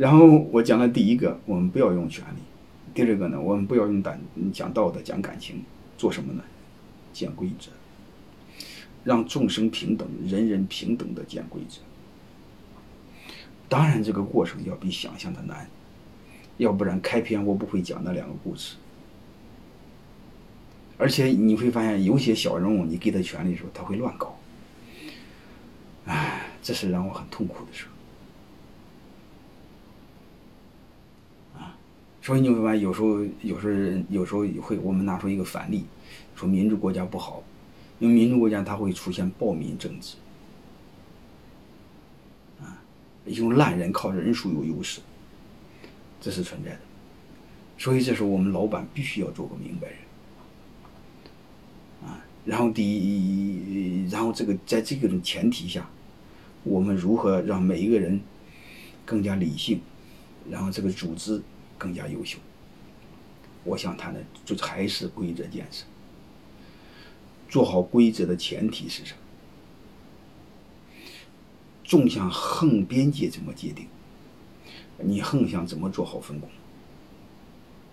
然后我讲了第一个，我们不要用权力；第二个呢，我们不要用胆讲道德、讲感情，做什么呢？讲规则，让众生平等，人人平等的讲规则。当然，这个过程要比想象的难，要不然开篇我不会讲那两个故事。而且你会发现，有些小人物，你给他权力的时候，他会乱搞。唉，这是让我很痛苦的事。所以你会发现，有时候，有时候，有时候会，我们拿出一个反例，说民主国家不好，因为民主国家它会出现暴民政治。啊，用烂人靠人数有优势，这是存在的。所以这时候我们老板必须要做个明白人。啊然后第一，然后这个在这个种前提下，我们如何让每一个人更加理性，然后这个组织更加优秀？我想谈的就还是规则建设。做好规则的前提是什么？纵向横边界怎么界定？你横向怎么做好分工？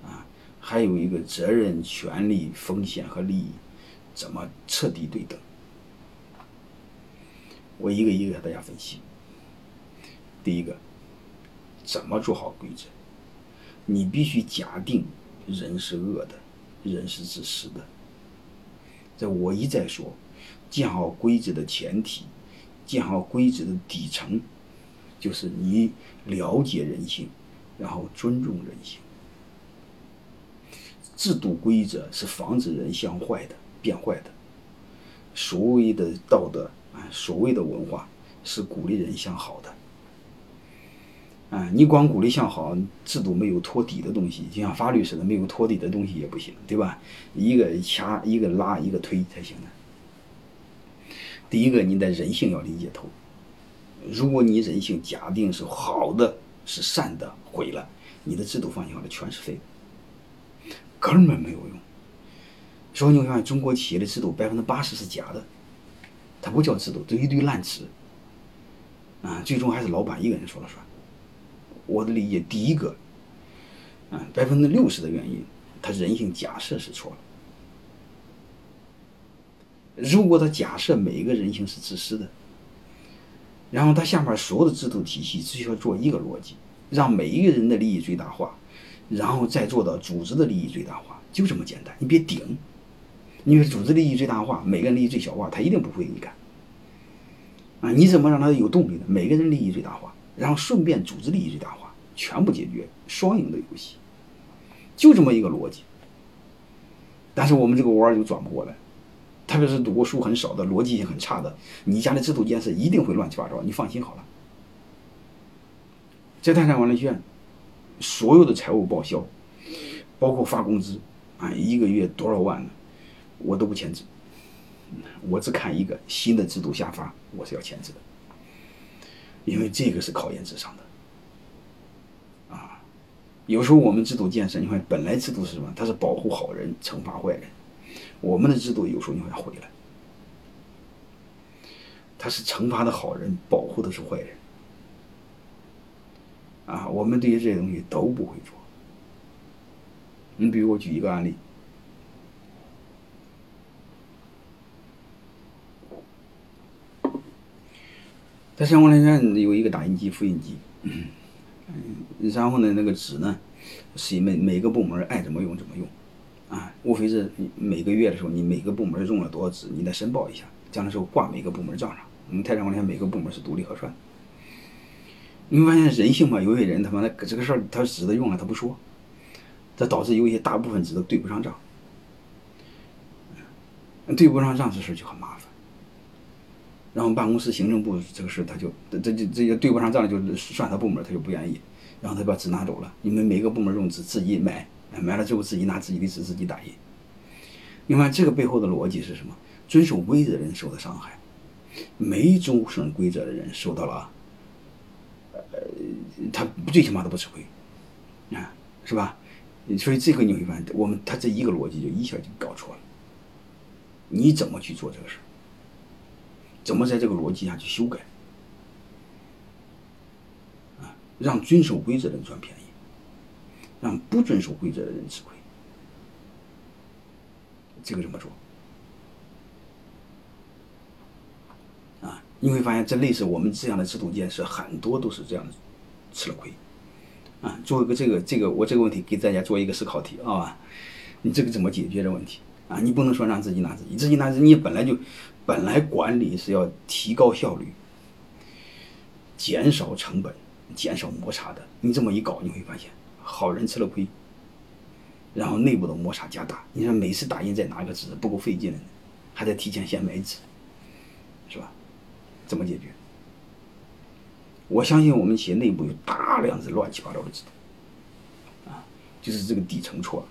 啊，还有一个责任、权利、风险和利益。怎么彻底对等？我一个一个给大家分析。第一个，怎么做好规则？你必须假定人是恶的，人是自私的。这我一再说，建好规则的前提，建好规则的底层，就是你了解人性，然后尊重人性。制度规则是防止人向坏的。变坏的，所谓的道德啊，所谓的文化是鼓励人向好的。啊，你光鼓励向好，制度没有托底的东西，就像法律似的，没有托底的东西也不行，对吧？一个掐，一个拉，一个推才行的。第一个，你的人性要理解透。如果你人性假定是好的，是善的，毁了，你的制度放下来全是废的，根本没有用。所以你看，中国企业的制度百分之八十是假的，它不叫制度，都一堆烂词。啊，最终还是老板一个人说了算。我的理解，第一个，啊，百分之六十的原因，他人性假设是错了。如果他假设每一个人性是自私的，然后他下面所有的制度体系只需要做一个逻辑，让每一个人的利益最大化，然后再做到组织的利益最大化，就这么简单。你别顶。因为组织利益最大化，每个人利益最小化，他一定不会给你干。啊，你怎么让他有动力呢？每个人利益最大化，然后顺便组织利益最大化，全部解决，双赢的游戏，就这么一个逻辑。但是我们这个弯儿就转不过来，特别是读过书很少的、逻辑性很差的，你家的制度建设一定会乱七八糟。你放心好了，在泰山管理学院，所有的财务报销，包括发工资，啊，一个月多少万呢？我都不签字，我只看一个新的制度下发，我是要签字的，因为这个是考验智商的，啊，有时候我们制度建设，你看本来制度是什么？它是保护好人，惩罚坏人，我们的制度有时候你会毁了，它是惩罚的好人，保护的是坏人，啊，我们对于这些东西都不会做。你比如我举一个案例。在相关人员有一个打印机、复印机，嗯，然后呢，那个纸呢，是每每个部门爱怎么用怎么用，啊，无非是每个月的时候，你每个部门用了多少纸，你再申报一下，将来时候挂每个部门账上。我们泰山管理每个部门是独立核算。你会发现人性嘛，有些人他妈的这个事儿，他纸的用了他不说，这导致有一些大部分纸都对不上账，对不上账这事就很麻烦。然后办公室行政部这个事，他就这这这些对不上账，就算他部门，他就不愿意，然后他把纸拿走了。你们每个部门用纸自己买，买了之后自己拿自己的纸自己打印。你看这个背后的逻辑是什么？遵守规则的人受的伤害，没遵守规则的人受到了，呃，他最起码都不吃亏，啊，是吧？所以这个你会发现，我们他这一个逻辑就一下就搞错了。你怎么去做这个事儿？怎么在这个逻辑下去修改？啊，让遵守规则的人赚便宜，让不遵守规则的人吃亏。这个怎么做？啊，你会发现，这类似我们这样的制度建设，很多都是这样吃了亏。啊，做一个这个这个，我这个问题给大家做一个思考题啊，你这个怎么解决的问题？啊，你不能说让自己拿自己，自己拿自己，你本来就本来管理是要提高效率、减少成本、减少摩擦的。你这么一搞，你会发现好人吃了亏，然后内部的摩擦加大。你说每次打印再拿个纸不够费劲的，还得提前先买纸，是吧？怎么解决？我相信我们企业内部有大量的乱七八糟的制度，啊，就是这个底层错了。